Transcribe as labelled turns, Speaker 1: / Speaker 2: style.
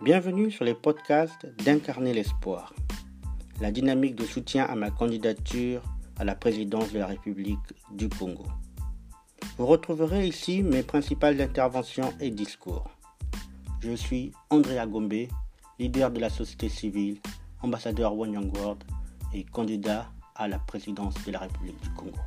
Speaker 1: Bienvenue sur les podcasts d'Incarner l'espoir, la dynamique de soutien à ma candidature à la présidence de la République du Congo. Vous retrouverez ici mes principales interventions et discours. Je suis André Agombe, leader de la société civile, ambassadeur One Young World et candidat à la présidence de la République du Congo.